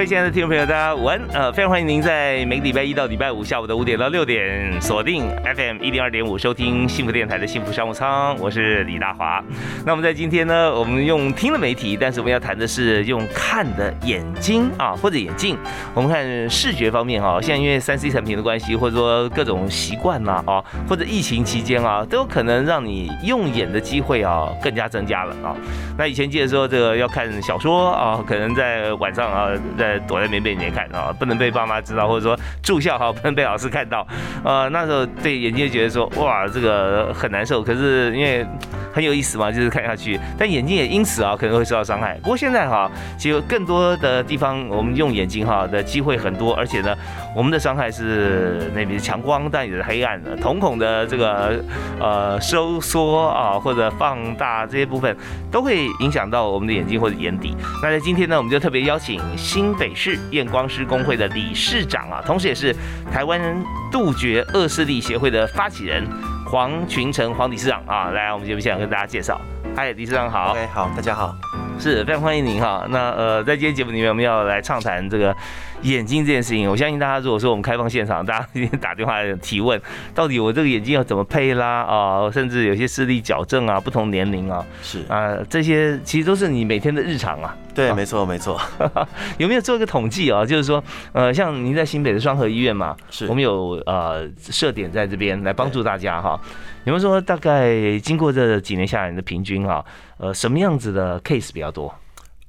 各位亲爱的听众朋友，大家午安！呃，非常欢迎您在每个礼拜一到礼拜五下午的五点到六点锁定 FM 一零二点五收听幸福电台的幸福商务舱，我是李大华。那我们在今天呢，我们用听的媒体，但是我们要谈的是用看的眼睛啊，或者眼镜。我们看视觉方面哈，现在因为三 C 产品的关系，或者说各种习惯呐啊，或者疫情期间啊，都有可能让你用眼的机会啊更加增加了啊。那以前记得说这个要看小说啊，可能在晚上啊在躲在棉被里面看啊，不能被爸妈知道，或者说住校哈，不能被老师看到。呃，那时候对眼睛就觉得说，哇，这个很难受。可是因为很有意思嘛，就是看下去。但眼睛也因此啊，可能会受到伤害。不过现在哈，其实更多的地方我们用眼睛哈的机会很多，而且呢，我们的伤害是那边强光，但也是黑暗的。瞳孔的这个呃收缩啊，或者放大这些部分，都会影响到我们的眼睛或者眼底。那在今天呢，我们就特别邀请新北市验光师工会的理事长啊，同时也是台湾杜绝恶势力协会的发起人黄群成黄理事长啊，来，我们节目现场跟大家介绍。嗨，理事长好。OK，好，大家好。是非常欢迎您哈。那呃，在今天节目里面，我们要来畅谈这个眼睛这件事情。我相信大家如果说我们开放现场，大家一定打电话提问，到底我这个眼睛要怎么配啦啊，甚至有些视力矫正啊，不同年龄啊是啊，这些其实都是你每天的日常啊。对，没错，没错。有没有做一个统计啊？就是说，呃，像您在新北的双河医院嘛，是我们有呃设点在这边来帮助大家哈。你们说大概经过这几年下来，的平均啊，呃，什么样子的 case 比较多？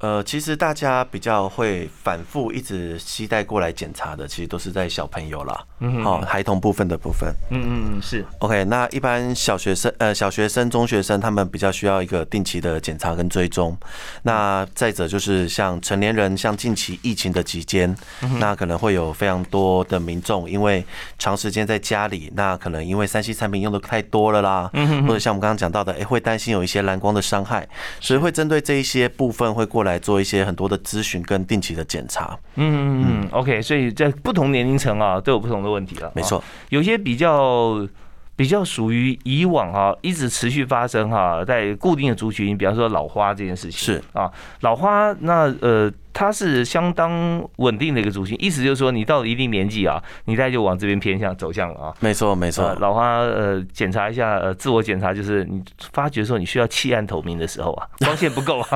呃，其实大家比较会反复一直期待过来检查的，其实都是在小朋友啦，嗯好、孩童部分的部分。嗯嗯嗯，是 OK，那一般小学生、呃小学生、中学生，他们比较需要一个定期的检查跟追踪。那再者就是像成年人，像近期疫情的期间，那可能会有非常多的民众因为长时间在家里，那可能因为三 C 产品用的太多了啦，或者像我们刚刚讲到的，哎、会担心有一些蓝光的伤害，所以会针对这一些部分会过来做一些很多的咨询跟定期的检查。嗯嗯嗯，OK，所以在不同年龄层啊，都有不同的问题了。没错啊，有些比较比较属于以往哈、一直持续发生哈、在固定的族群，比方说老花这件事情是啊，老花那呃。它是相当稳定的一个族群，意思就是说，你到了一定年纪啊，你大概就往这边偏向走向了啊。没错，没呃错，，老花呃，检查一下呃，自我检查就是你发觉说你需要弃暗投明的时候啊，光线不够啊，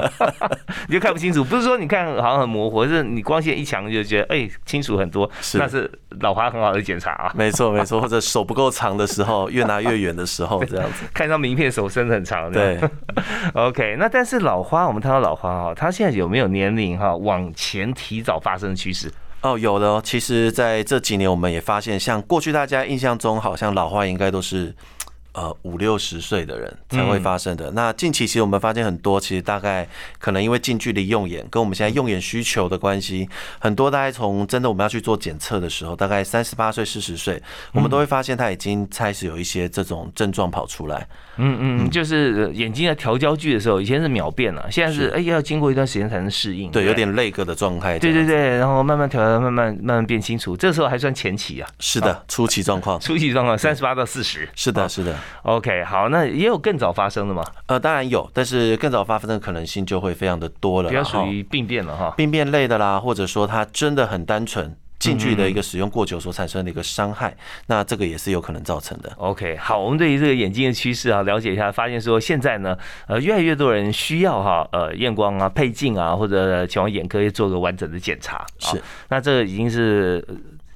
你就看不清楚。不是说你看好像很模糊，是你光线一强就觉得哎、清楚很多，是那是老花很好的检查啊。没错，没错，或者手不够长的时候，越拿越远的时候，这样子。看到名片手伸得很长，对，OK，那但是老花，我们谈到老花哈，它现在有没有年龄哈往前提早发生的趋势？哦，有的哦。其实，在这几年，我们也发现，像过去大家印象中，好像老化应该都是呃五六十岁的人才会发生的。那近期其实我们发现很多，其实大概可能因为近距离用眼，跟我们现在用眼需求的关系，很多大概从真的我们要去做检测的时候，大概三十八岁、四十岁，我们都会发现他已经开始有一些这种症状跑出来。嗯嗯，就是呃眼睛在调焦距的时候，以前是秒变了，现在是是哎要经过一段时间才能适应。对，有点累个的状态。对对对，然后慢慢调，慢慢慢慢变清楚，这时候还算前期啊，是的，初期状况。初期状况三十八到四十。是的，是的。OK，好，那也有更早发生的嘛，呃，当然有，但是更早发生的可能性就会非常的多了。比较属于病变了哈。病变类的啦，或者说它真的很单纯，近距离的一个使用过久所产生的一个伤害，那这个也是有可能造成的。OK，好，我们对于这个眼睛的趋势啊，了解一下，发现说现在呢，呃，越来越多人需要哈，呃，验光啊、配镜啊，或者前往眼科去做个完整的检查。啊是，那这已经是。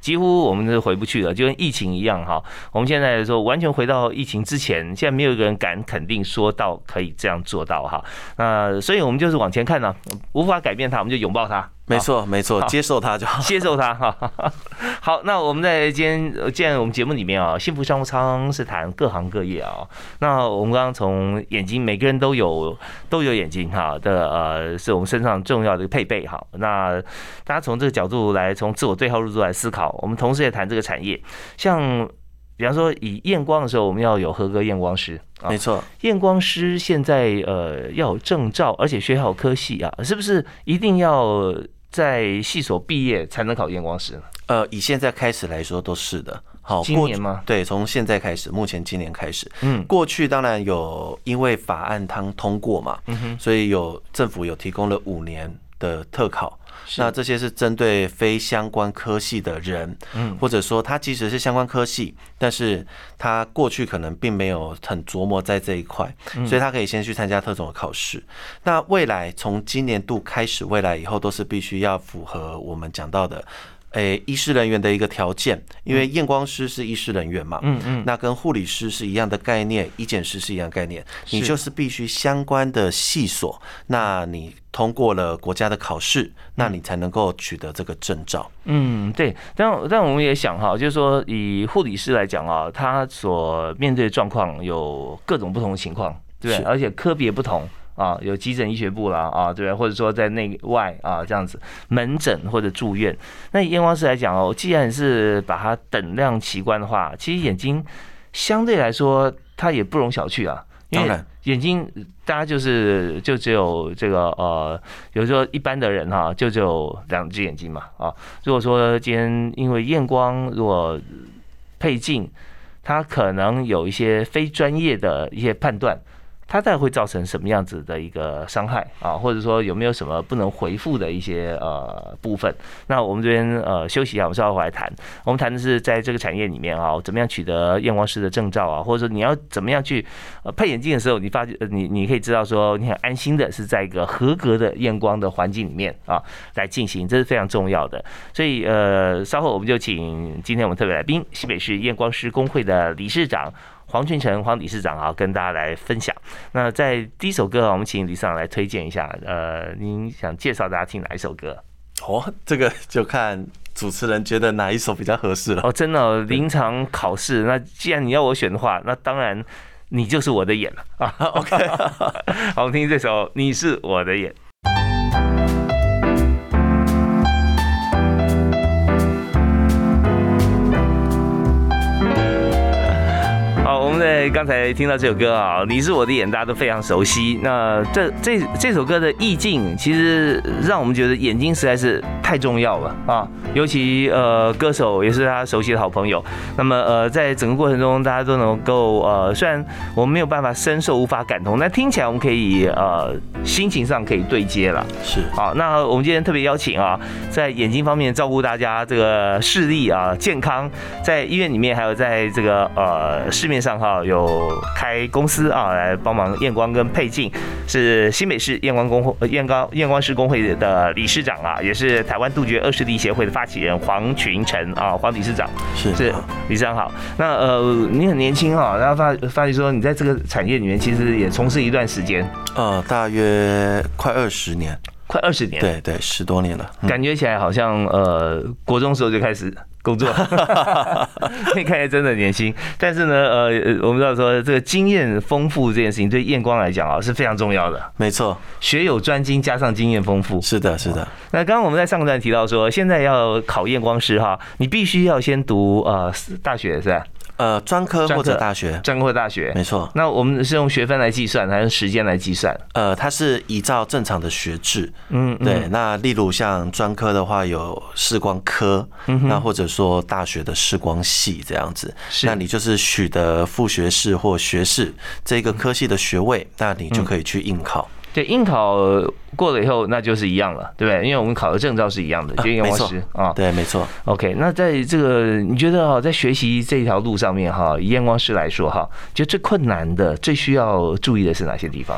几乎我们是回不去了，就跟疫情一样哈。我们现在说完全回到疫情之前，现在没有一个人敢肯定说到可以这样做到哈。那所以我们就是往前看呢、无法改变它，我们就拥抱它没错，没错，接受它就好，接受它 哈。好，那我们在今天，既然我们节目里面啊，幸福商务舱是谈各行各业啊。那我们刚刚从眼睛，每个人都有都有眼睛哈的，呃，是我们身上重要的配备哈。那大家从这个角度来，从自我对号入座来思考。我们同时也谈这个产业，像比方说以验光的时候，我们要有合格验光师。没错，验光师现在呃要有证照，而且学好科系啊，是不是一定要？在系所毕业才能考验光师？呃，以现在开始来说都是的。好，今年吗？对，从现在开始，目前今年开始。嗯，过去当然有，因为法案通通过嘛，嗯哼，所以有政府有提供了五年的特考。那这些是针对非相关科系的人，嗯，或者说他即使是相关科系，但是他过去可能并没有很琢磨在这一块，所以他可以先去参加特种的考试。那未来从今年度开始，未来以后都是必须要符合我们讲到的。诶，医师人员的一个条件，因为验光师是医师人员嘛，嗯嗯，那跟护理师是一样的概念，医检师是一样概念，你就是必须相关的系所，那你通过了国家的考试，那你才能够取得这个证照。嗯，对，但但我们也想哈，就是说以护理师来讲啊，他所面对的状况有各种不同的情况，对，而且科别不同。啊，有急诊医学部啦，啊，对或者说在内外啊这样子门诊或者住院。那验光师来讲哦，既然是把它等量奇观的话，其实眼睛相对来说它也不容小觑啊。因为眼睛大家就是就只有这个呃，有时候一般的人哈，就只有两只眼睛嘛啊。如果说今天因为验光如果配镜，它可能有一些非专业的一些判断。它大概会造成什么样子的一个伤害啊？或者说有没有什么不能回复的一些呃部分？那我们这边呃休息一下，我们稍后来谈。我们谈的是在这个产业里面啊，怎么样取得验光师的证照啊？或者说你要怎么样去呃配眼镜的时候，你发觉你你可以知道说你很安心的是在一个合格的验光的环境里面啊来进行，这是非常重要的。所以呃稍后我们就请今天我们特别来宾西北市验光师工会的理事长。黄俊成黄理事长啊，跟大家来分享。那在第一首歌啊，我们请理事长来推荐一下。呃，您想介绍大家听哪一首歌？哦，这个就看主持人觉得哪一首比较合适了。哦，真的，临场考试。那既然你要我选的话，那当然你就是我的眼了啊。OK，好，我们听这首《你是我的眼》。在刚才听到这首歌啊，你是我的眼，大家都非常熟悉。那这这这首歌的意境，其实让我们觉得眼睛实在是太重要了啊。尤其呃，歌手也是他熟悉的好朋友。那么呃，在整个过程中，大家都能够呃，虽然我们没有办法深受、无法感同，但听起来我们可以呃，心情上可以对接了。是好，那我们今天特别邀请啊，在眼睛方面照顾大家这个视力啊健康，在医院里面还有在这个呃市面上哈。啊，有开公司啊，来帮忙验光跟配镜，是新北市验光工会验光验光师工会的理事长啊，也是台湾杜绝恶势力协会的发起人黄群成啊，黄理事长。是。是理事长好。那呃，你很年轻啊，然后发发现说你在这个产业里面其实也从事一段时间，呃，大约快二十年，快二十年，对对，十多年了，感觉起来好像呃，国中时候就开始。工作，你看真的年轻，但是呢，呃，我们知道说这个经验丰富这件事情对验光来讲啊是非常重要的。没错，学有专精加上经验丰富，是的，是的。那刚刚我们在上个段提到说，现在要考验光师哈，你必须要先读呃大学是吧？呃，专科或者大学，专科或大学，没错。那我们是用学分来计算，还是时间来计算？呃，它是依照正常的学制。嗯，对。那例如像专科的话，有视光科，那或者说大学的视光系这样子。是。那你就是取得副学士或学士这个科系的学位，那你就可以去应考。对，应考过了以后，那就是一样了，对不对？因为我们考的证照是一样的，就验光师啊。对，没错。OK，那在这个你觉得哈，在学习这条路上面哈，以验光师来说哈，就最困难的、最需要注意的是哪些地方？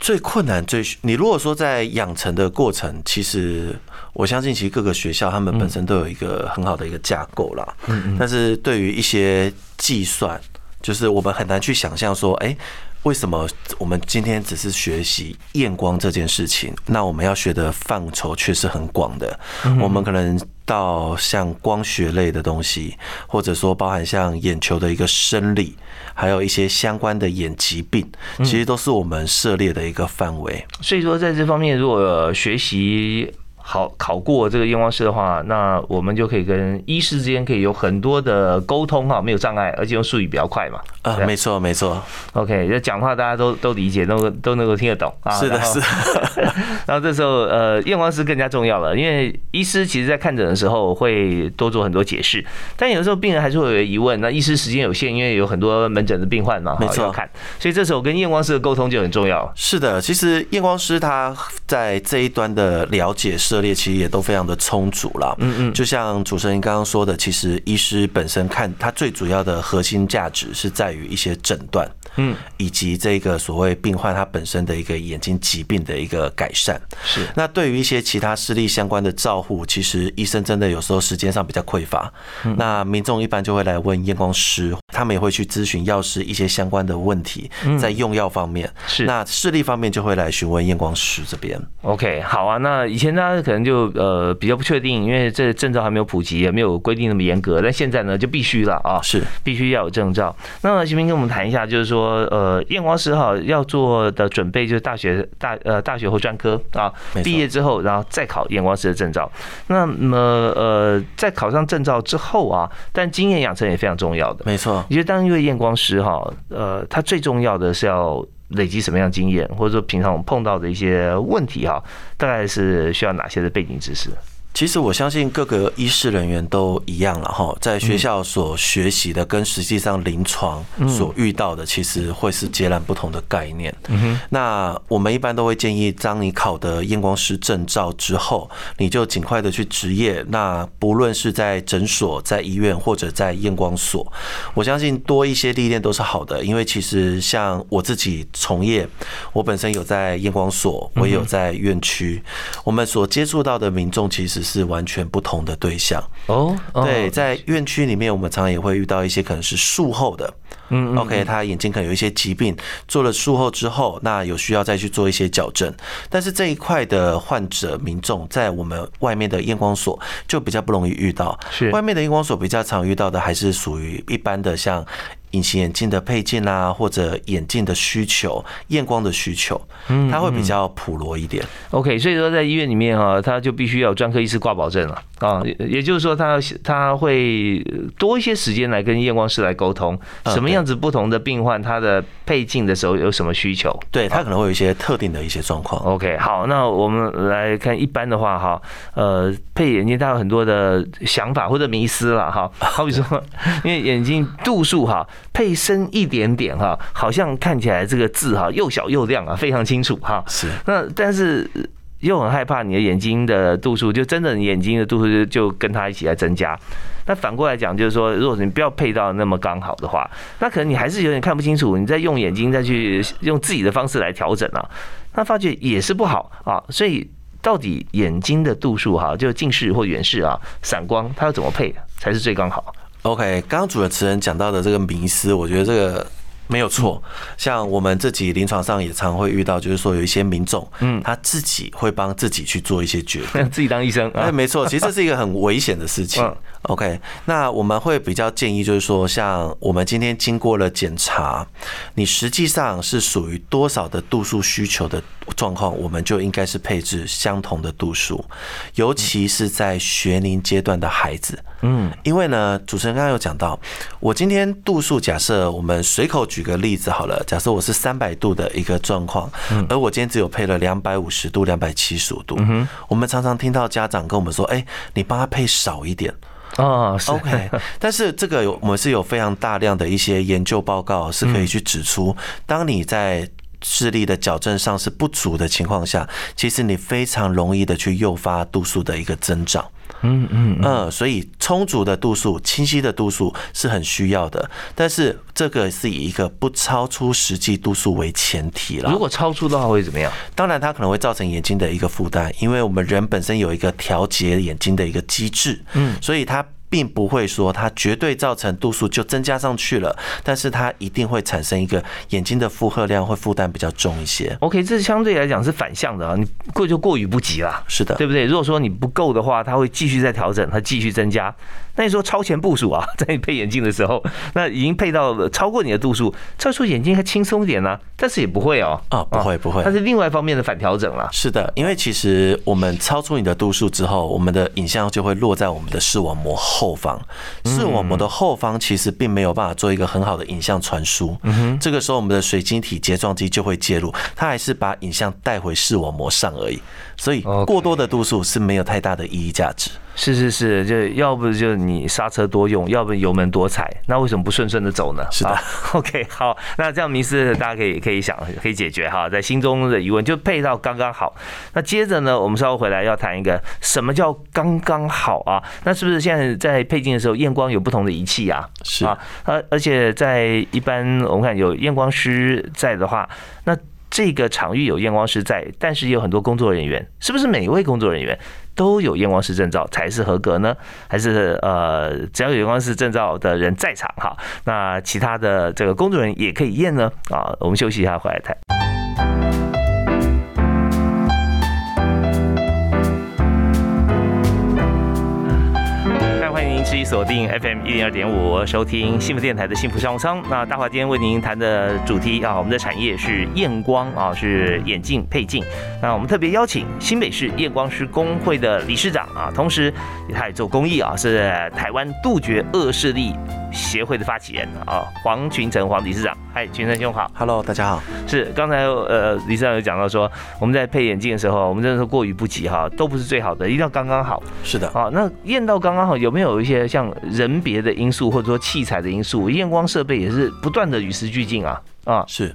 最困难、最你如果说在养成的过程，其实我相信，其实各个学校他们本身都有一个很好的一个架构啦。嗯嗯。但是对于一些计算，就是我们很难去想象说，哎。为什么我们今天只是学习验光这件事情？那我们要学的范畴却是很广的。我们可能到像光学类的东西，或者说包含像眼球的一个生理，还有一些相关的眼疾病，其实都是我们涉猎的一个范围。所以说，在这方面，如果学习。好考过这个验光师的话，那我们就可以跟医师之间可以有很多的沟通哈，没有障碍，而且用术语比较快嘛。啊，没错没错。OK，这讲话大家都都理解，都都能够听得懂啊。是的，是。然后这时候呃，验光师更加重要了，因为医师其实在看诊的时候会多做很多解释，但有的时候病人还是会有疑问，那医师时间有限，因为有很多门诊的病患嘛，没错看，所以这时候跟验光师的沟通就很重要。是的，其实验光师他在这一端的了解是。涉猎其实也都非常的充足了，嗯嗯，就像主持人刚刚说的，其实医师本身看他最主要的核心价值是在于一些诊断，嗯，以及这个所谓病患他本身的一个眼睛疾病的一个改善。是，那对于一些其他视力相关的照护，其实医生真的有时候时间上比较匮乏，那民众一般就会来问验光师，他们也会去咨询药师一些相关的问题，在用药方面是，那视力方面就会来询问验光师这边。OK，好啊，那以前大家？可能就呃比较不确定，因为这证照还没有普及，也没有规定那么严格。但现在呢，就必须了啊，是必须要有证照。那徐明跟我们谈一下，就是说呃验光师哈要做的准备，就是大学大呃大学或专科啊，毕业之后然后再考验光师的证照。那么呃在考上证照之后啊，但经验养成也非常重要的。没错，你觉得当一位验光师哈，呃，他最重要的是要。累积什么样经验，或者说平常我们碰到的一些问题哈，大概是需要哪些的背景知识？其实我相信各个医师人员都一样了哈，在学校所学习的跟实际上临床所遇到的，其实会是截然不同的概念。那我们一般都会建议，当你考得验光师证照之后，你就尽快的去执业。那不论是在诊所、在医院或者在验光所，我相信多一些历练都是好的。因为其实像我自己从业，我本身有在验光所，我也有在院区，我们所接触到的民众其实。是完全不同的对象哦。对，在院区里面，我们常常也会遇到一些可能是术后的，嗯，OK，他眼睛可能有一些疾病，做了术后之后，那有需要再去做一些矫正。但是这一块的患者民众，在我们外面的验光所就比较不容易遇到。是外面的验光所比较常遇到的，还是属于一般的像。隐形眼镜的配件啊，或者眼镜的需求、验光的需求，嗯，它会比较普罗一点。OK，所以说在医院里面哈，他就必须要专科医师挂保证了啊，也就是说他他会多一些时间来跟验光师来沟通，什么样子不同的病患他的配镜的时候有什么需求，对他可能会有一些特定的一些状况。OK，好，那我们来看一般的话哈，呃，配眼镜他有很多的想法或者迷思了哈，好比说 因为眼睛度数哈。配深一点点哈，好像看起来这个字哈又小又亮啊，非常清楚哈。是。那但是又很害怕你的眼睛的度数，就真的眼睛的度数就就跟它一起来增加。那反过来讲，就是说，如果你不要配到那么刚好的话，那可能你还是有点看不清楚。你再用眼睛再去用自己的方式来调整啊，那发觉也是不好啊。所以到底眼睛的度数哈，就近视或远视啊，散光它要怎么配才是最刚好？OK，刚刚主持人讲到的这个迷思，我觉得这个没有错。像我们自己临床上也常会遇到，就是说有一些民众，嗯，他自己会帮自己去做一些决定，自己当医生。哎，没错，其实这是一个很危险的事情。OK，那我们会比较建议，就是说，像我们今天经过了检查，你实际上是属于多少的度数需求的状况，我们就应该是配置相同的度数，尤其是在学龄阶段的孩子。嗯，因为呢，主持人刚刚有讲到，我今天度数假设我们随口举个例子好了，假设我是三百度的一个状况，而我今天只有配了两百五十度、两百七十五度，我们常常听到家长跟我们说，哎，你帮他配少一点。哦，OK，但是这个我们是有非常大量的一些研究报告是可以去指出，当你在视力的矫正上是不足的情况下，其实你非常容易的去诱发度数的一个增长。嗯嗯嗯，所以充足的度数、清晰的度数是很需要的，但是这个是以一个不超出实际度数为前提了。如果超出的话会怎么样？当然，它可能会造成眼睛的一个负担，因为我们人本身有一个调节眼睛的一个机制，嗯，所以它。并不会说它绝对造成度数就增加上去了，但是它一定会产生一个眼睛的负荷量会负担比较重一些。OK，这相对来讲是反向的啊，你过就过于不及啦。是的，对不对？如果说你不够的话，它会继续再调整，它继续增加。那你说超前部署啊，在你配眼镜的时候，那已经配到了超过你的度数，这时候眼睛还轻松一点呢、但是也不会哦，啊，不会不会它，是另外一方面的反调整了。是的，因为其实我们超出你的度数之后，我们的影像就会落在我们的视网膜后方。视网膜的后方其实并没有办法做一个很好的影像传输。嗯哼这个时候，我们的水晶体睫状肌就会介入，它还是把影像带回视网膜上而已。所以过多的度数是没有太大的意义价值。是是是，就要不就你刹车多用，要不油门多踩，那为什么不顺顺的走呢？是的好，OK，好，那这样迷思大家可以可以想可以解决哈，在心中的疑问就配到刚刚好。那接着呢，我们稍后回来要谈一个什么叫刚刚好啊？那是不是现在在配镜的时候验光有不同的仪器啊？是啊，而而且在一般我们看有验光师在的话，那这个场域有验光师在，但是也有很多工作人员，是不是每一位工作人员都有验光师证照才是合格呢？还是呃，只要有验光师证照的人在场哈，那其他的这个工作人员也可以验呢？啊，我们休息一下，回来谈。续锁定 FM 一零二点五，收听幸福电台的幸福商务舱。那大华今天为您谈的主题啊，我们的产业是验光啊，是眼镜配镜。那我们特别邀请新北市验光师工会的理事长啊，同时他也做公益啊，是台湾杜绝恶势力协会的发起人啊，黄群成黄理事长。嗨，群成兄好。Hello，大家好。是刚才呃，理事长有讲到说，我们在配眼镜的时候，我们真的是过于不及哈，都不是最好的，一定要刚刚好。是的，啊，那验到刚刚好，有没有一些像人别的因素，或者说器材的因素？验光设备也是不断的与时俱进啊啊。是。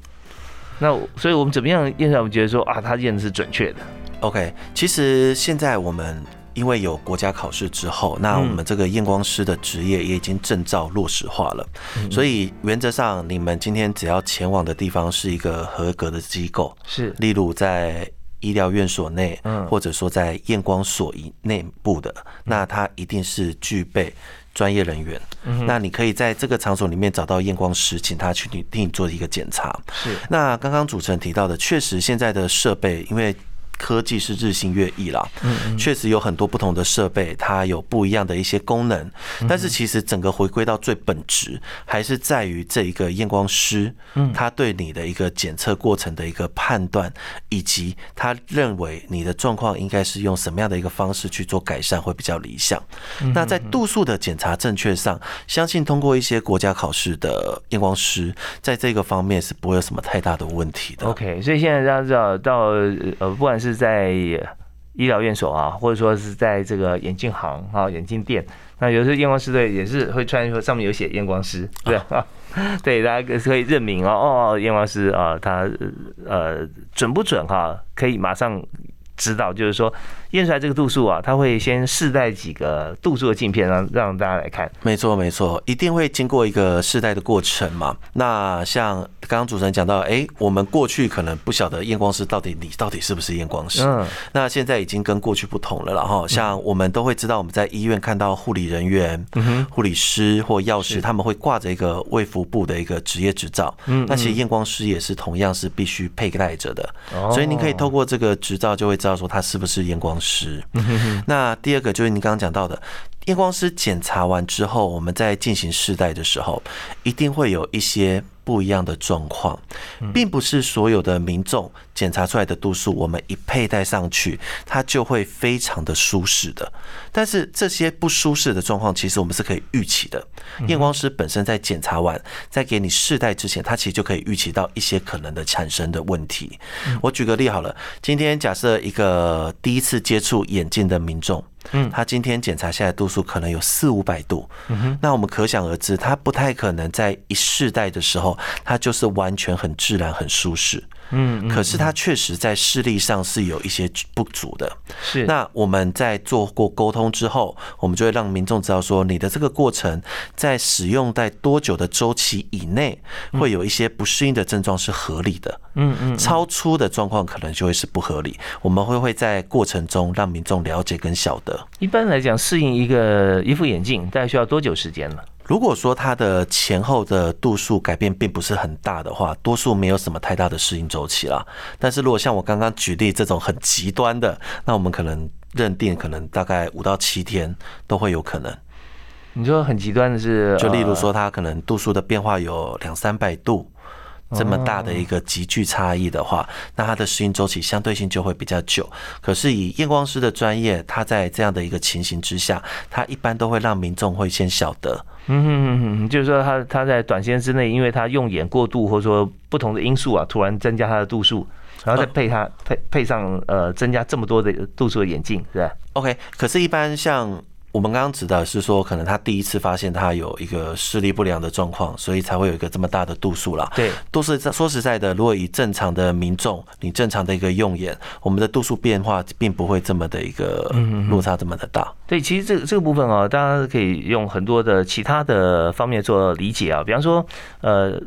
那所以我们怎么样验出来？我们觉得说啊，他验的是准确的。OK，其实现在我们因为有国家考试之后，那我们这个验光师的职业也已经证照落实化了，所以原则上你们今天只要前往的地方是一个合格的机构，是例如在医疗院所内，嗯或者说在验光所以内部的，那它一定是具备。专业人员，那你可以在这个场所里面找到验光师，请他去你替你做一个检查。是那刚刚主持人提到的，确实现在的设备，因为科技是日新月异啦，确实有很多不同的设备，它有不一样的一些功能，但是其实整个回归到最本质，还是在于这一个验光师，他对你的一个检测过程的一个判断，以及他认为你的状况应该是用什么样的一个方式去做改善会比较理想。那在度数的检查正确上，相信通过一些国家考试的验光师，在这个方面是不会有什么太大的问题的。OK，所以现在大家知道到呃，不管是是在医疗院所啊，或者说是在这个眼镜行啊、眼镜店，那有时候验光师对也是会穿说上面有写验光师，对啊，对，大家可以认明哦哦，验光师啊，他呃准不准哈、可以马上。知道，就是说验出来这个度数啊，他会先试戴几个度数的镜片，让让大家来看。没错，没错，一定会经过一个试戴的过程嘛。那像刚刚主持人讲到，哎，我们过去可能不晓得验光师到底你到底是不是验光师，嗯，那现在已经跟过去不同了，然后像我们都会知道，我们在医院看到护理人员、护理师或药师，他们会挂着一个卫福部的一个职业执照。嗯那其实验光师也是同样是必须佩戴着的，所以您可以透过这个执照就会知道说他是不是验光师。那第二个就是您刚刚讲到的。验光师检查完之后，我们在进行试戴的时候，一定会有一些不一样的状况，并不是所有的民众检查出来的度数，我们一佩戴上去，它就会非常的舒适的。但是这些不舒适的状况，其实我们是可以预期的。验光师本身在检查完，在给你试戴之前，他其实就可以预期到一些可能的产生的问题。我举个例好了，今天假设一个第一次接触眼镜的民众。嗯，他今天检查下来度数可能有四五百度，那我们可想而知，他不太可能在一试戴的时候，他就是完全很自然、很舒适。嗯，可是他确实在视力上是有一些不足的。是那我们在做过沟通之后，我们就会让民众知道说，你的这个过程在使用在多久的周期以内，会有一些不适应的症状是合理的。嗯嗯，超出的状况可能就会是不合理。我们会会在过程中让民众了解跟晓得。一般来讲，适应一个一副眼镜大概需要多久时间呢？如果说它的前后的度数改变并不是很大的话，多数没有什么太大的适应周期啦。但是如果像我刚刚举例这种很极端的，那我们可能认定可能大概五到七天都会有可能。你说很极端的是，就例如说它可能度数的变化有两三百度。这么大的一个急剧差异的话，那它的适应周期相对性就会比较久。可是以验光师的专业，他在这样的一个情形之下，他一般都会让民众会先晓得。嗯哼哼哼，就是说他他在短时间之内，因为他用眼过度或者说不同的因素啊，突然增加他的度数，然后再配他配配上呃增加这么多的度数的眼镜，是吧？OK，可是，一般像。我们刚刚指的是说，可能他第一次发现他有一个视力不良的状况，所以才会有一个这么大的度数啦。对，都是说实在的，如果以正常的民众，你正常的一个用眼，我们的度数变化并不会这么的一个落差这么的大。对，其实这个这个部分啊，大家可以用很多的其他的方面做理解啊，比方说，呃。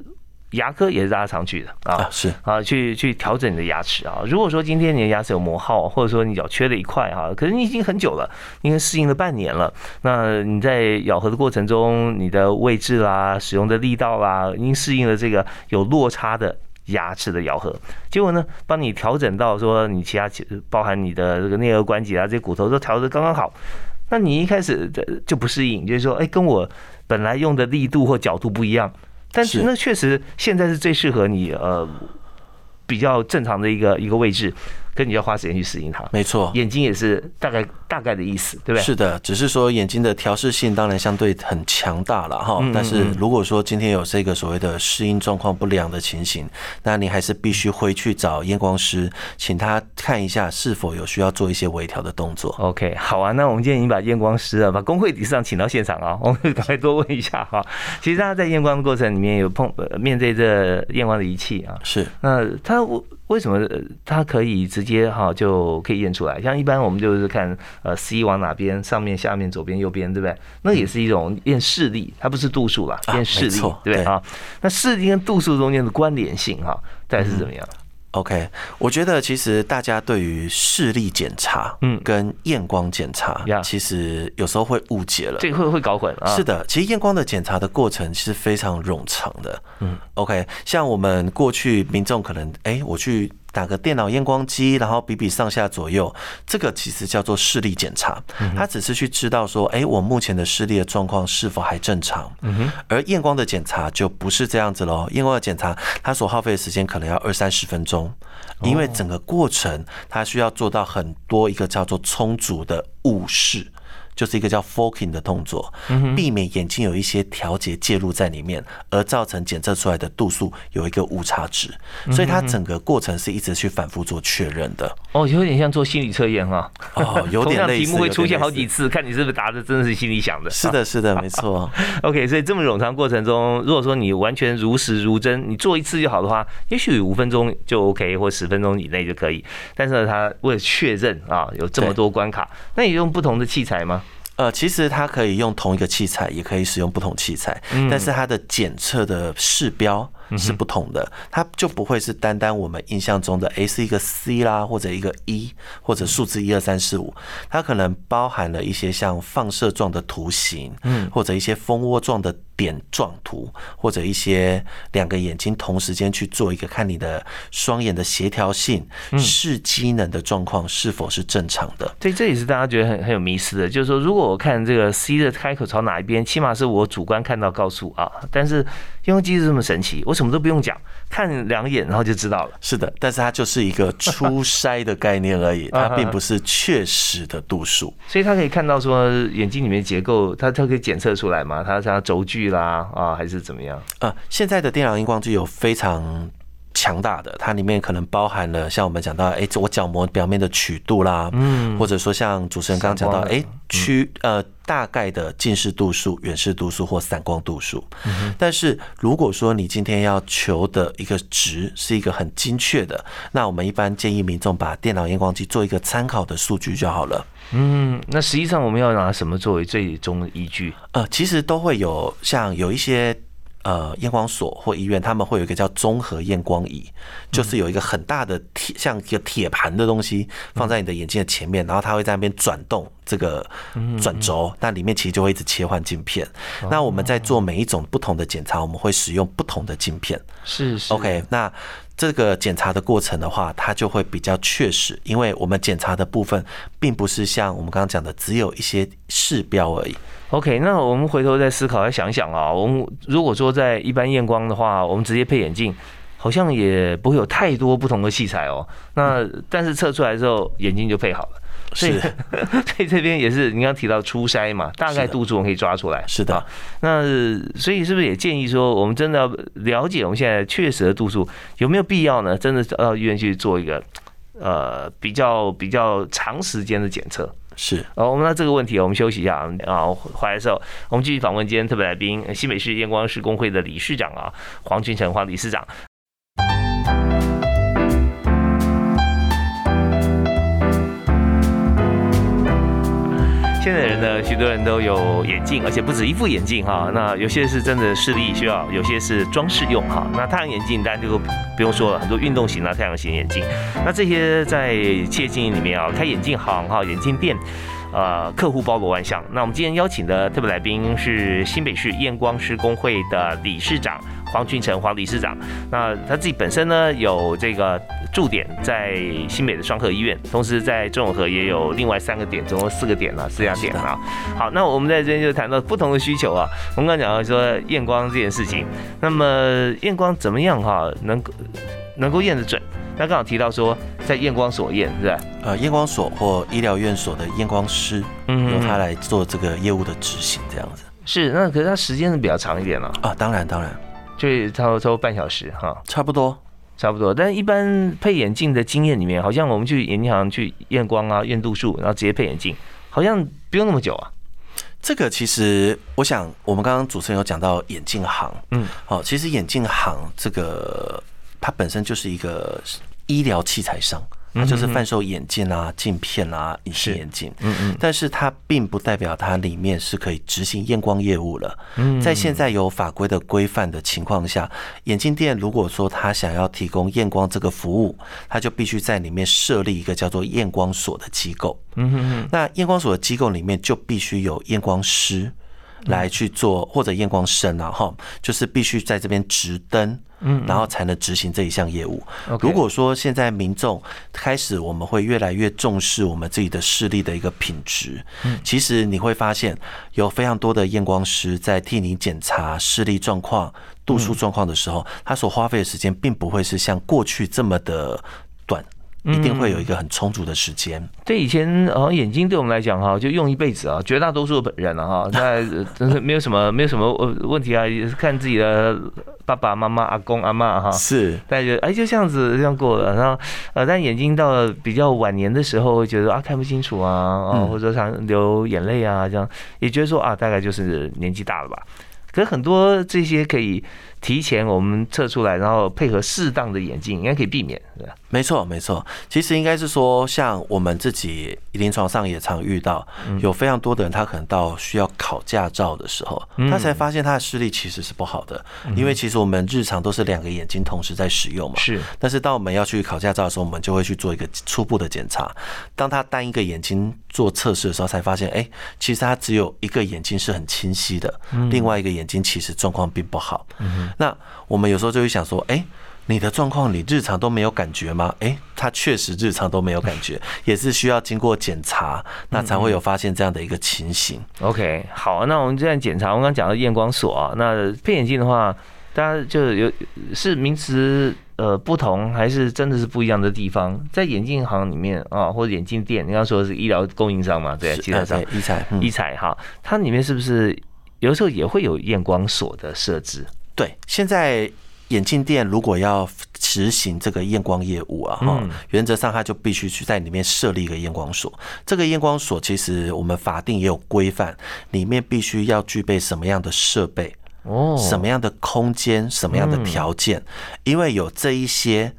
牙科也是大家常去的啊，是啊，去去调整你的牙齿啊。如果说今天你的牙齿有磨耗，或者说你咬缺了一块哈，可是你已经很久了，应该适应了半年了。那你在咬合的过程中，你的位置啦、使用的力道啦，已经适应了这个有落差的牙齿的咬合。结果呢，帮你调整到说你其他包含你的这个内颌关节啊，这些骨头都调得刚刚好。那你一开始就不适应，就是说，哎，跟我本来用的力度或角度不一样。但是那确实现在是最适合你呃比较正常的一个一个位置。跟你要花时间去适应它，没错，眼睛也是大概大概的意思，对不对？是的，只是说眼睛的调试性当然相对很强大了哈。但是如果说今天有这个所谓的适应状况不良的情形，那你还是必须回去找验光师，请他看一下是否有需要做一些微调的动作。OK，好啊，那我们今天已经把验光师啊，把工会理事长请到现场啊，我们赶快多问一下哈。其实大家在验光的过程里面有碰面对这验光的仪器啊，是那他我。为什么它可以直接哈就可以验出来？像一般我们就是看呃 C 往哪边，上面、下面、左边、右边，对不对？那也是一种验视力，它不是度数啦，验视力，对不对啊？那视力跟度数中间的关联性哈，大概是怎么样？OK，我觉得其实大家对于视力检查，嗯，跟验光检查，其实有时候会误解了，这会会搞混。是的，其实验光的检查的过程是非常冗长的。嗯，OK，像我们过去民众可能，哎，我去。打个电脑验光机，然后比比上下左右，这个其实叫做视力检查。他只是去知道说，哎，我目前的视力的状况是否还正常。而验光的检查就不是这样子喽。验光的检查，它所耗费的时间可能要二三十分钟，因为整个过程它需要做到很多一个叫做充足的雾视。就是一个叫 foking 的动作，避免眼睛有一些调节介入在里面，而造成检测出来的度数有一个误差值，所以它整个过程是一直去反复做确认的。哦，有点像做心理测验哈。哦，有点 类似。题目会出现好几次，看你是不是答的真的是心里想的。是的，是的，没错。OK，所以这么冗长过程中，如果说你完全如实如真，你做一次就好的话，也许五分钟就 OK，或十分钟以内就可以。但是呢，他为了确认啊，有这么多关卡，那你用不同的器材吗？呃，其实它可以用同一个器材，也可以使用不同器材，但是它的检测的视标。是不同的，它就不会是单单我们印象中的，A，是一个 C 啦，或者一个一，或者数字一二三四五，它可能包含了一些像放射状的图形，嗯，或者一些蜂窝状的点状图，或者一些两个眼睛同时间去做一个看你的双眼的协调性、视机能的状况是否是正常的。对，这也是大家觉得很很有迷思的，就是说，如果我看这个 C 的开口朝哪一边，起码是我主观看到告诉啊，但是验光机是这么神奇，我什么都不用讲，看两眼然后就知道了。是的，但是它就是一个初筛的概念而已，它并不是确实的度数。所以它可以看到说眼睛里面结构，它它可以检测出来嘛？它像轴距啦啊，还是怎么样？啊，现在的电脑荧光剂有非常。强大的，它里面可能包含了像我们讲到，哎，我角膜表面的曲度啦，嗯，或者说像主持人刚刚讲到，哎，曲呃大概的近视度数、远视度数或散光度数。但是如果说你今天要求的一个值是一个很精确的，那我们一般建议民众把电脑验光机做一个参考的数据就好了。嗯，那实际上我们要拿什么作为最终的依据？呃，其实都会有像有一些。呃验光所或医院，他们会有一个叫综合验光仪，就是有一个很大的铁像一个铁盘的东西放在你的眼睛的前面，然后它会在那边转动这个转轴，那里面其实就会一直切换镜片。那我们在做每一种不同的检查，我们会使用不同的镜片。是是 OK，那这个检查的过程的话，它就会比较确实，因为我们检查的部分并不是像我们刚刚讲的，只有一些视标而已。OK，那我们回头再思考，再想想啊，我们如果说在一般验光的话，我们直接配眼镜，好像也不会有太多不同的器材哦。那但是测出来之后，眼睛就配好了。所以，是 所以这边也是你刚刚提到初筛嘛，大概度数我们可以抓出来。是的啊，那所以是不是也建议说，我们真的要了解我们现在确实的度数，有没有必要呢？真的到医院去做一个呃比较比较长时间的检测？是。哦，我们那这个问题，我们休息一下啊。回来的时候，我们继续访问今天特别来宾，新北市验光师工会的理事长啊，黄俊成黄理事长。现在人呢，许多人都有眼镜，而且不止一副眼镜哈。那有些是真的视力需要，有些是装饰用哈。那太阳眼镜当然就不用说了，很多运动型的太阳型眼镜。那这些在企业经营里面啊，开眼镜行哈，眼镜店。呃，客户包罗万象。那我们今天邀请的特别来宾是新北市验光师工会的理事长黄俊成黄理事长。那他自己本身呢有这个驻点在新北的双河医院，同时在中永和也有另外三个点，总共四个点啊，四家点啊。好，那我们在这边就谈到不同的需求啊。我们刚刚讲到说验光这件事情，那么验光怎么样哈、能够能够验得准？那刚好提到说在验光所验，是吧？呃，验光所或医疗院所的验光师，嗯由他来做这个业务的执行，这样子是，那可是他时间是比较长一点了、啊，当然当然，就是差不多差不多半小时哈，差不多。差不多。但一般配眼镜的经验里面，好像我们去眼镜行去验光啊、验度数，然后直接配眼镜，好像不用那么久啊。这个其实，我想我们刚刚主持人有讲到眼镜行，嗯，好，其实眼镜行这个它本身就是一个医疗器材商，它就是贩售眼镜啊、镜片啊、隐形眼镜。嗯嗯但是它并不代表它里面是可以执行验光业务了。嗯在现在有法规的规范的情况下，眼镜店如果说他想要提供验光这个服务，他就必须在里面设立一个叫做验光所的机构。嗯哼哼，那验光所的机构里面就必须有验光师来去做，或者验光生啊，哈，就是必须在这边执灯，嗯然后才能执行这一项业务。如果说现在民众开始，我们会越来越重视我们自己的视力的一个品质。嗯其实你会发现，有非常多的验光师在替你检查视力状况、度数状况的时候，他所花费的时间并不会是像过去这么的短。一定会有一个很充足的时间。对以前好像眼睛对我们来讲哈，就用一辈子啊，绝大多数的人啊哈，在真是没有什么没有什么呃问题啊，也是看自己的爸爸妈妈、阿公阿妈哈。是，大家觉得哎，就这样子这样过了，然后呃，但眼睛到了比较晚年的时候，会觉得啊看不清楚啊，啊嗯或者常流眼泪啊，这样也觉得说啊，大概就是年纪大了吧。可是很多这些可以提前我们测出来，然后配合适当的眼镜，应该可以避免，是吧？没错，没错。其实应该是说，像我们自己临床上也常遇到，有非常多的人，他可能到需要考驾照的时候，他才发现他的视力其实是不好的，因为其实我们日常都是两个眼睛同时在使用嘛。是，但是当我们要去考驾照的时候，我们就会去做一个初步的检查。当他单一个眼睛做测试的时候，才发现，哎，其实他只有一个眼睛是很清晰的，另外一个眼睛其实状况并不好。那我们有时候就会想说，哎。你的状况，你日常都没有感觉吗？诶，他确实日常都没有感觉，也是需要经过检查，那才会有发现这样的一个情形。OK，好，那我们这样检查，我们刚刚讲到验光所啊，那配眼镜的话，大家就有是名词呃不同，还是真的是不一样的地方？在眼镜行里面啊，或者眼镜店，你刚刚说的是医疗供应商嘛？对，基本上呃对医材，嗯医材哈，它里面是不是有时候也会有验光所的设置？对，现在眼镜店如果要执行这个验光业务啊，哈、嗯原则上它就必须去在里面设立一个验光所。这个验光所其实我们法定也有规范，里面必须要具备什么样的设备、哦，什么样的空间、什么样的条件，因为有这一些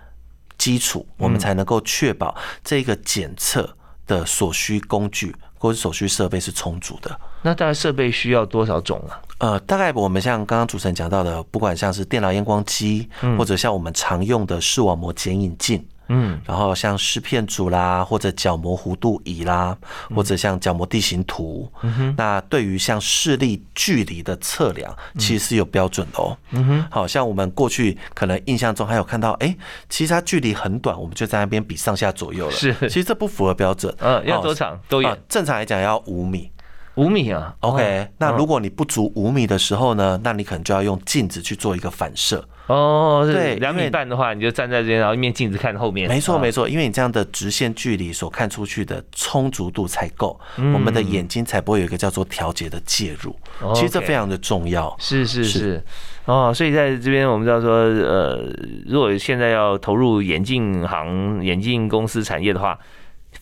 基础，我们才能够确保这个检测的所需工具。或者手续设备是充足的。那大概设备需要多少种啊？呃，大概我们像刚刚主持人讲到的，不管像是电脑验光机，或者像我们常用的视网膜剪影镜。嗯，然后像湿片组啦，或者角膜弧度仪啦，或者像角膜地形图，那对于像视力距离的测量，其实是有标准的哦。嗯哼，好像我们过去可能印象中还有看到，哎，其实它距离很短，我们就在那边比上下左右了。是，其实这不符合标准。嗯，要多长？都有。正常来讲要五米。五米啊？OK，那如果你不足五米的时候呢，那你可能就要用镜子去做一个反射。哦，对，两米半的话，你就站在这边，然后一面镜子看后面。没错，没错，因为你这样的直线距离所看出去的充足度才够，我们的眼睛才不会有一个叫做调节的介入。其实这非常的重要。是是是，哦，所以在这边我们知道说，呃，如果现在要投入眼镜行、眼镜公司产业的话。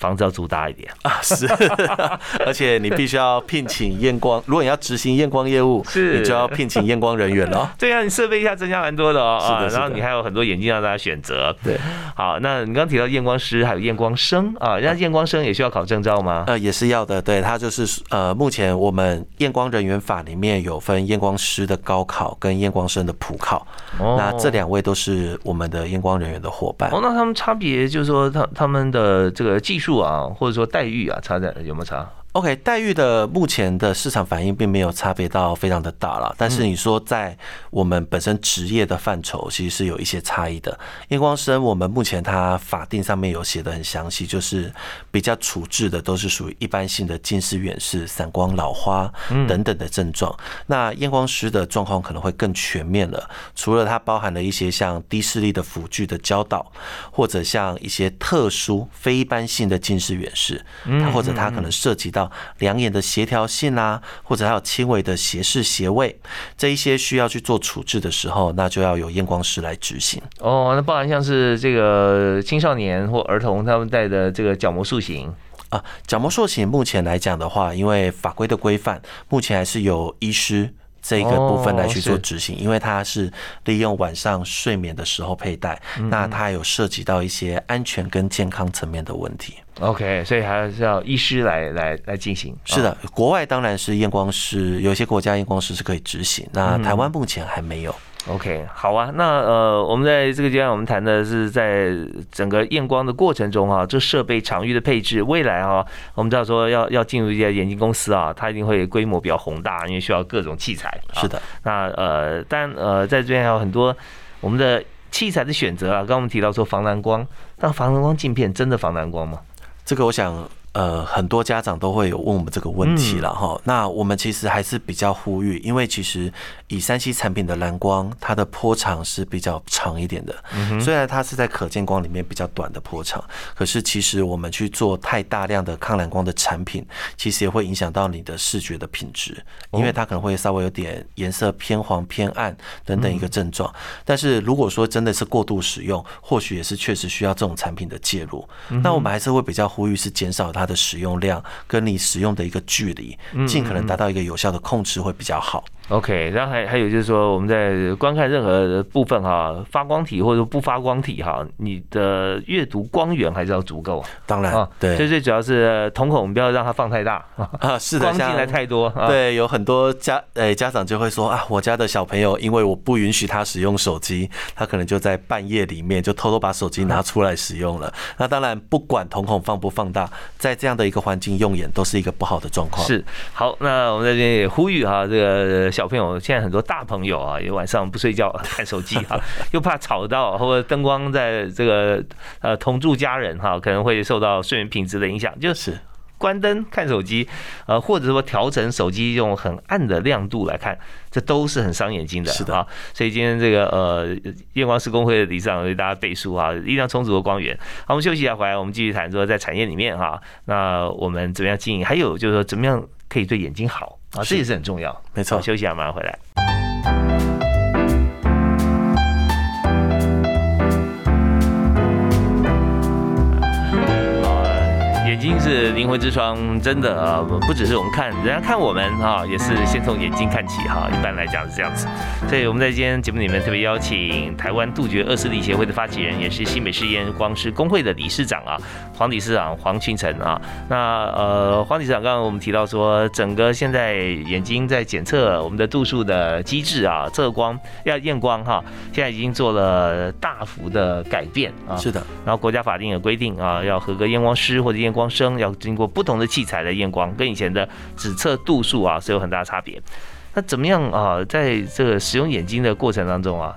房子要租大一点啊，是，而且你必须要聘请验光，如果你要执行验光业务，是，你就要聘请验光人员了。对啊，你设备一下增加蛮多的哦，啊，然后你还有很多眼镜让大家选择。对，好，那你刚提到验光师还有验光生啊，人家验光生也需要考证照吗？呃，也是要的，对他就是呃，目前我们验光人员法里面有分验光师的高考跟验光生的普考，那这两位都是我们的验光人员的伙伴。哦，那他们差别就是说他他们的这个技术。啊，或者说待遇啊，差在有没有差？？OK，待遇的目前的市场反应并没有差别到非常的大了，但是你说在我们本身职业的范畴，其实是有一些差异的。验光生，我们目前它法定上面有写的很详细，就是比较处置的都是属于一般性的近视、远视、散光、老花等等的症状。那验光师的状况可能会更全面了，除了它包含了一些像低视力的辅具的教导，或者像一些特殊非一般性的近视、远视，它或者它可能涉及到。两眼的协调性啊，或者还有轻微的斜视斜位，这一些需要去做处置的时候，那就要有验光师来执行。哦，那包含像是这个青少年或儿童他们戴的这个角膜塑形啊，角膜塑形目前来讲的话，因为法规的规范，目前还是有医师。这个部分来去做执行，因为它是利用晚上睡眠的时候佩戴，那它有涉及到一些安全跟健康层面的问题。OK，所以还是要医师来来来进行。是的，国外当然是验光师，有些国家验光师是可以执行，那台湾目前还没有。OK，好啊，那呃，我们在这个阶段，我们谈的是在整个验光的过程中啊，这设备场域的配置，未来啊，我们知道说要要进入一家眼镜公司啊，它一定会规模比较宏大，因为需要各种器材。是的，那呃，但呃，在这边还有很多我们的器材的选择啊，刚刚我们提到说防蓝光，但防蓝光镜片真的防蓝光吗？这个我想。呃，很多家长都会有问我们这个问题了哈。那我们其实还是比较呼吁，因为其实以三 C 产品的蓝光，它的波长是比较长一点的。虽然它是在可见光里面比较短的波长，可是其实我们去做太大量的抗蓝光的产品，其实也会影响到你的视觉的品质，因为它可能会稍微有点颜色偏黄偏暗等等一个症状。但是如果说真的是过度使用，或许也是确实需要这种产品的介入。那我们还是会比较呼吁是减少它。它的使用量跟你使用的一个距离，尽可能达到一个有效的控制会比较好。OK，然后还还有就是说，我们在观看任何部分哈，发光体或者不发光体哈，你的阅读光源还是要足够。当然，对，所以最主要是瞳孔不要让它放太大 啊，是的，光进来太多。对，有很多家诶家长就会说啊，我家的小朋友因为我不允许他使用手机，他可能就在半夜里面就偷偷把手机拿出来使用了。那当然，不管瞳孔放不放大，在这样的一个环境用眼都是一个不好的状况。是，好，那我们在这边也呼吁哈，这个小。小朋友现在很多大朋友啊，也晚上不睡觉看手机哈，又怕吵到或者灯光在这个呃同住家人哈，可能会受到睡眠品质的影响，就是关灯看手机，呃或者说调整手机用很暗的亮度来看，这都是很伤眼睛的，是的啊。所以今天这个呃验光师工会的理事长为大家背书啊，一定要充足的光源。好，我们休息一下，回来我们继续谈说在产业里面哈，那我们怎么样经营？还有就是说怎么样可以对眼睛好？啊，这也是很重要。没错，休息一下，马上回来。是灵魂之窗，真的啊，不只是我们看，人家看我们啊，也是先从眼睛看起哈。一般来讲是这样子，所以我们在今天节目里面特别邀请台湾杜绝恶势力协会的发起人，也是新北市验光师工会的理事长啊，黄理事长黄群成啊。那呃，黄理事长刚刚我们提到说，整个现在眼睛在检测我们的度数的机制啊，测光要验光哈，现在已经做了大幅的改变啊。是的，然后国家法定有规定啊，要合格验光师或者验光师生要经过不同的器材来验光，跟以前的只测度数啊是有很大差别。那怎么样啊？在这个使用眼睛的过程当中啊，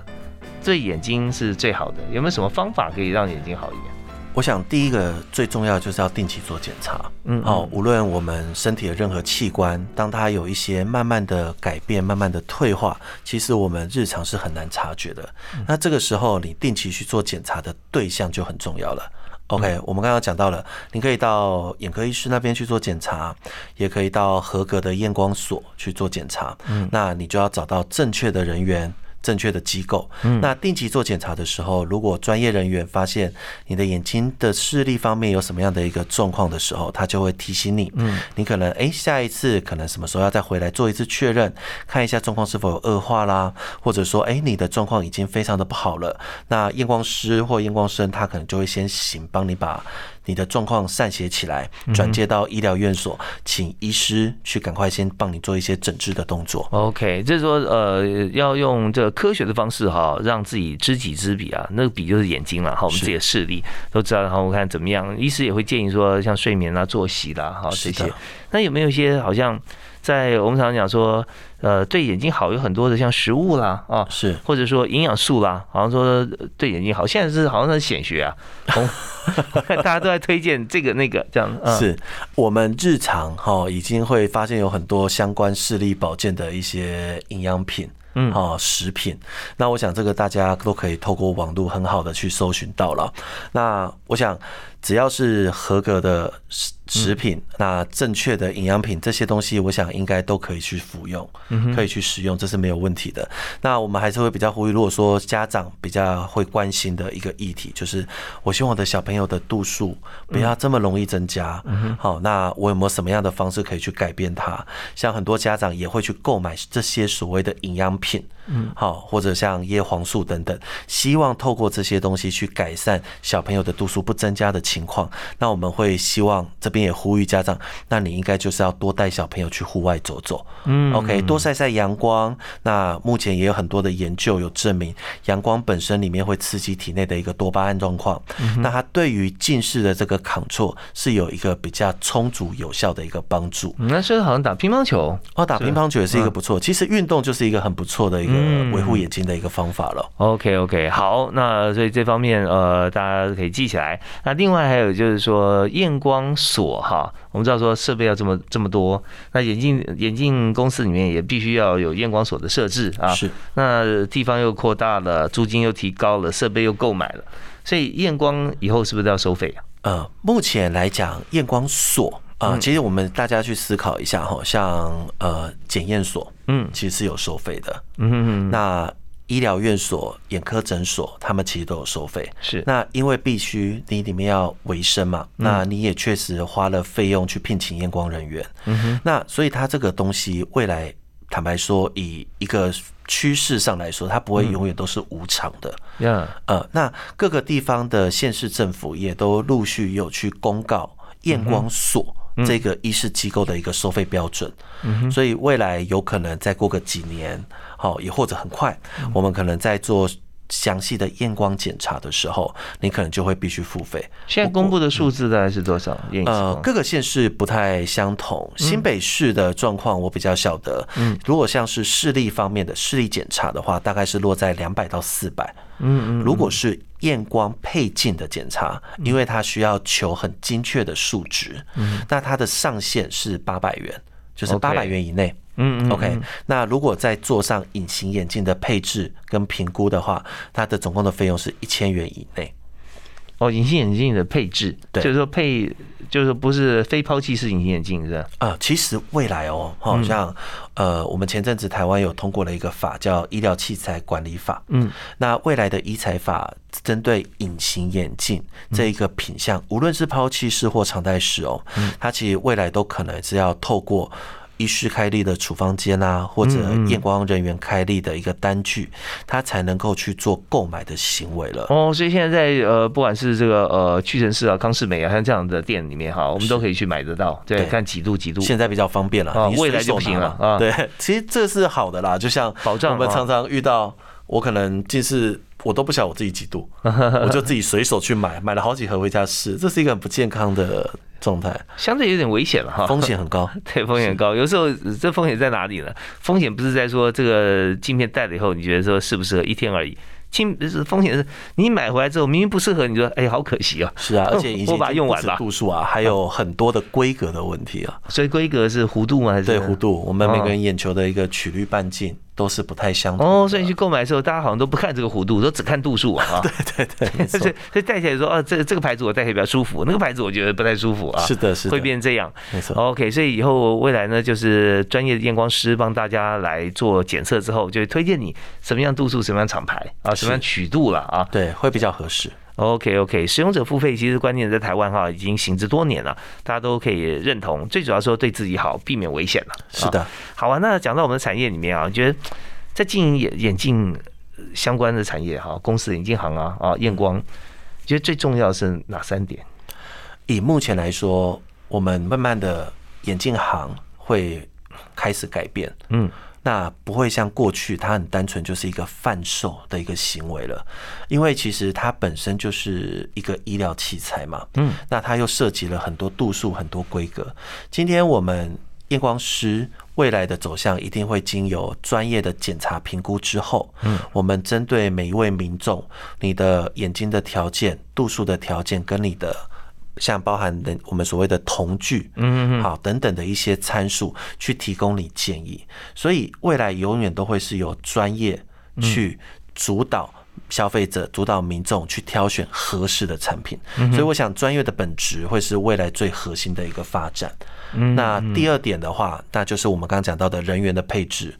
对眼睛是最好的，有没有什么方法可以让眼睛好一点？我想第一个最重要就是要定期做检查。嗯，哦，无论我们身体的任何器官，当它有一些慢慢的改变、慢慢的退化，其实我们日常是很难察觉的。那这个时候，你定期去做检查的对象就很重要了。OK，我们刚刚讲到了，你可以到眼科医师那边去做检查，也可以到合格的验光所去做检查。嗯，那你就要找到正确的人员。正确的机构，那定期做检查的时候，如果专业人员发现你的眼睛的视力方面有什么样的一个状况的时候，他就会提醒你，嗯，你可能哎下一次可能什么时候要再回来做一次确认，看一下状况是否有恶化啦，或者说哎你的状况已经非常的不好了，那验光师或验光生他可能就会先行帮你把。你的状况散写起来，转接到医疗院所，请医师去赶快先帮你做一些诊治的动作。OK，就是说，呃，要用这个科学的方式哈，让自己知己知彼啊，那个彼就是眼睛了哈，我们自己的视力都知道。然后我看怎么样，医师也会建议说，像睡眠啊、作息啦，哈这些。那有没有一些好像？在我们常常讲说，呃，对眼睛好有很多的，像食物啦，啊，是，或者说营养素啦，好像说对眼睛好。现在是好像是显学啊，大家都在推荐这个那个这样。是我们日常哈已经会发现有很多相关视力保健的一些营养品。嗯，好，食品。那我想这个大家都可以透过网络很好的去搜寻到了。那我想只要是合格的食食品，那正确的营养品这些东西，我想应该都可以去服用，可以去使用，这是没有问题的。那我们还是会比较呼吁，如果说家长比较会关心的一个议题，就是我希望我的小朋友的度数不要这么容易增加。好，那我有没有什么样的方式可以去改变它？像很多家长也会去购买这些所谓的营养。品，嗯，好，或者像叶黄素等等，希望透过这些东西去改善小朋友的度数不增加的情况。那我们会希望这边也呼吁家长，那你应该就是要多带小朋友去户外走走，嗯，OK，多晒晒阳光。那目前也有很多的研究有证明，阳光本身里面会刺激体内的一个多巴胺状况，那它对于近视的这个抗挫是有一个比较充足有效的一个帮助。那是好像打乒乓球哦，打乒乓球也是一个不错。其实运动就是一个很不。错的一个维护眼睛的一个方法了。OK OK，好，那所以这方面呃，大家可以记起来。那另外还有就是说验光所哈，我们知道说设备要这么这么多，那眼镜眼镜公司里面也必须要有验光所的设置啊。是，那地方又扩大了，租金又提高了，设备又购买了，所以验光以后是不是都要收费啊？呃，目前来讲，验光所。啊，其实我们大家去思考一下哈，像呃检验所，嗯，其实是有收费的，嗯嗯那医疗院所、眼科诊所，他们其实都有收费。是，那因为必须你里面要维生嘛，那你也确实花了费用去聘请验光人员，嗯哼，那所以它这个东西未来坦白说，以一个趋势上来说，它不会永远都是无偿的。呀，呃，那各个地方的县市政府也都陆续有去公告验光所。这个医师机构的一个收费标准，所以未来有可能再过个几年，好，也或者很快，我们可能在做详细的验光检查的时候，你可能就会必须付费。现在公布的数字大概是多少？呃，各个县市不太相同。新北市的状况我比较晓得，嗯，如果像是视力方面的视力检查的话，大概是落在两百到四百。嗯嗯，如果是验光配镜的检查，因为它需要求很精确的数值，嗯，那它的上限是八百元，就是八百元以内。嗯嗯，OK。那如果再做上隐形眼镜的配置跟评估的话，它的总共的费用是一千元以内。哦，隐形眼镜的配置，对，就是说配就是不是非抛弃式隐形眼镜是吧？呃，其实未来哦，好像呃，我们前阵子台湾有通过了一个法叫医疗器材管理法，嗯，那未来的医材法针对隐形眼镜这一个品相，无论是抛弃式或常戴式哦，它其实未来都可能是要透过。医师开立的处方间啊，或者验光人员开立的一个单据，他才能够去做购买的行为了。哦，所以现在在呃，不管是这个呃屈臣氏啊、康士美啊，像这样的店里面哈，我们都可以去买得到。对，看几度几度，现在比较方便了啊，未来就不行了啊。对，其实这是好的啦，就像保障我们常常遇到，我可能近视。我都不晓得我自己几度，我就自己随手去买，买了好几盒回家试，这是一个很不健康的状态，相对有点危险了哈，风险很高，对，风险高。有时候这风险在哪里呢？风险不是在说这个镜片戴了以后，你觉得说适不适合一天而已，镜是风险是你买回来之后明明不适合，你说哎好可惜啊，是啊，而且我把它用完吧，度数啊，还有很多的规格的问题啊，所以规格是弧度吗？还是对弧度？我们每个人眼球的一个曲率半径。都是不太相同哦，所以你去购买的时候，大家好像都不看这个弧度，都只看度数啊。对对对，所以所以戴起来说，哦，这这个牌子我戴起来比较舒服，那个牌子我觉得不太舒服啊。是的，是的，会变这样。没错。OK，所以以后未来呢，就是专业的验光师帮大家来做检测之后，就推荐你什么样度数、什么样厂牌啊、什么样曲度了啊。对，会比较合适。OK OK，使用者付费其实观念在台湾哈已经行之多年了，大家都可以认同。最主要说对自己好，避免危险了。是的。好啊，那讲到我们的产业里面啊，我觉得。在经营眼眼镜相关的产业哈，公司眼镜行啊啊，验光，觉得最重要是哪三点？以目前来说，我们慢慢的眼镜行会开始改变，嗯，那不会像过去它很单纯就是一个贩售的一个行为了，因为其实它本身就是一个医疗器材嘛，嗯，那它又涉及了很多度数、很多规格。今天我们验光师。未来的走向一定会经由专业的检查评估之后，嗯，我们针对每一位民众，你的眼睛的条件、度数的条件，跟你的像包含的我们所谓的同距，嗯嗯，好等等的一些参数，去提供你建议。所以未来永远都会是由专业去主导消费者、主导民众去挑选合适的产品。所以我想，专业的本质会是未来最核心的一个发展。那第二点的话，那就是我们刚刚讲到的人员的配置。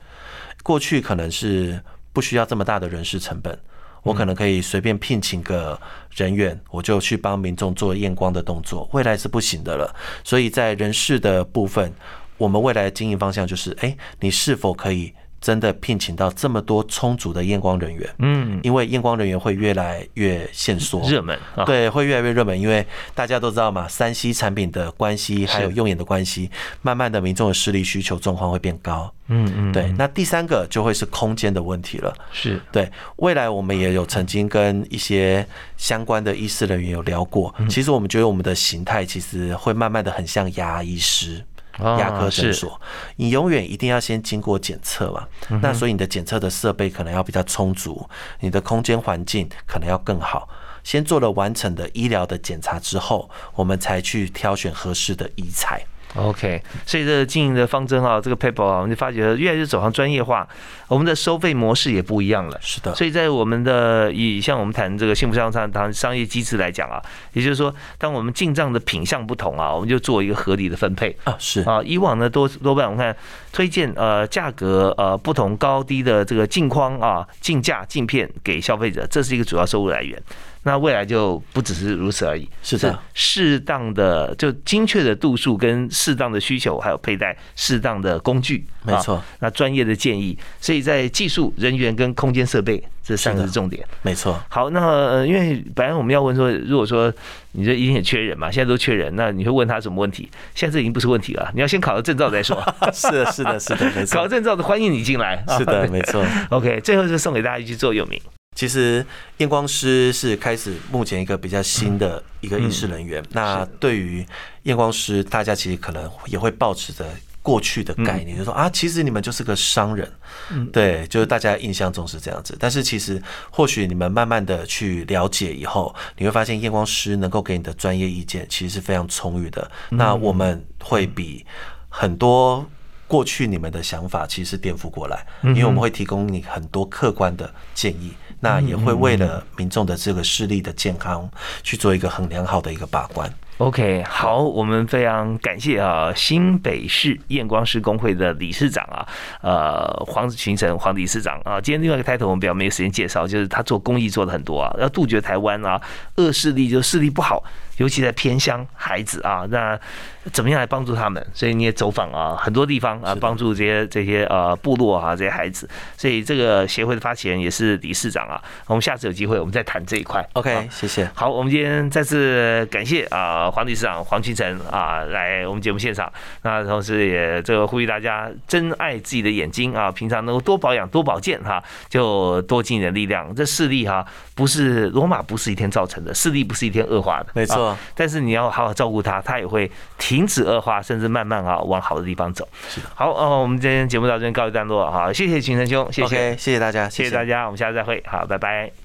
过去可能是不需要这么大的人事成本，我可能可以随便聘请个人员，我就去帮民众做验光的动作。未来是不行的了，所以在人事的部分，我们未来的经营方向就是：哎，你是否可以？真的聘请到这么多充足的验光人员，嗯，因为验光人员会越来越限缩，热门，对，会越来越热门，因为大家都知道嘛，三 C 产品的关系，还有用眼的关系，慢慢的民众的视力需求状况会变高，嗯嗯，对。那第三个就会是空间的问题了，是。对。未来我们也有曾经跟一些相关的医师人员有聊过，其实我们觉得我们的形态其实会慢慢的很像牙医师。牙科诊所，你永远一定要先经过检测嘛？那所以你的检测的设备可能要比较充足，你的空间环境可能要更好。先做了完整的医疗的检查之后，我们才去挑选合适的医材。OK，所以这个经营的方针啊，这个 paper 啊，我们就发觉越来越走向专业化，我们的收费模式也不一样了。是的，所以在我们的以像我们谈这个幸福商场谈商业机制来讲啊，也就是说，当我们进账的品相不同啊，我们就做一个合理的分配啊。是啊，以往呢多多半我们看推荐呃价格呃不同高低的这个镜框啊镜架镜片给消费者，这是一个主要收入来源。那未来就不只是如此而已，是的，适当的就精确的度数跟适当的需求，还有佩戴适当的工具，没错。那专业的建议，所以在技术人员跟空间设备这三个是重点，没错。好，那呃因为本来我们要问说，如果说你这一定很缺人嘛，现在都缺人，那你会问他什么问题？现在这已经不是问题了，你要先考了证照再说。是的，是的，是的，没错。考证照的欢迎你进来。是的，没错。OK，最后就送给大家一句座右铭。其实验光师是开始目前一个比较新的一个医师人员。那对于验光师，大家其实可能也会保持着过去的概念，就说啊，其实你们就是个商人，嗯对，就是大家印象中是这样子。但是其实或许你们慢慢的去了解以后，你会发现验光师能够给你的专业意见其实是非常充裕的。那我们会比很多过去你们的想法其实是颠覆过来，因为我们会提供你很多客观的建议。那也会为了民众的这个视力的健康去做一个很良好的一个把关。OK，好，我们非常感谢啊，新北市验光师工会的理事长啊，呃，黄群成黄理事长啊。今天另外一个 title 我们比较没有时间介绍，就是他做公益做的很多啊，要杜绝台湾啊恶势力，就视力不好，尤其在偏乡孩子啊，那怎么样来帮助他们？所以你也走访啊很多地方啊，帮助这些这些呃部落啊这些孩子。所以这个协会的发起人也是理事长啊。我们下次有机会我们再谈这一块。OK，谢谢。好，我们今天再次感谢啊黄理事长黄清晨啊来我们节目现场，那同时也这个呼吁大家珍爱自己的眼睛啊，平常能够多保养多保健哈，就多尽点力量。这视力哈不是罗马不是一天造成的，视力不是一天恶化的，没错啊但是你要好好照顾它，它也会停止恶化，甚至慢慢啊往好的地方走。好，哦，我们今天节目到这边告一段落，好，谢谢秦成兄，谢谢谢谢大家，谢谢大家，我们下次再会，好，拜拜。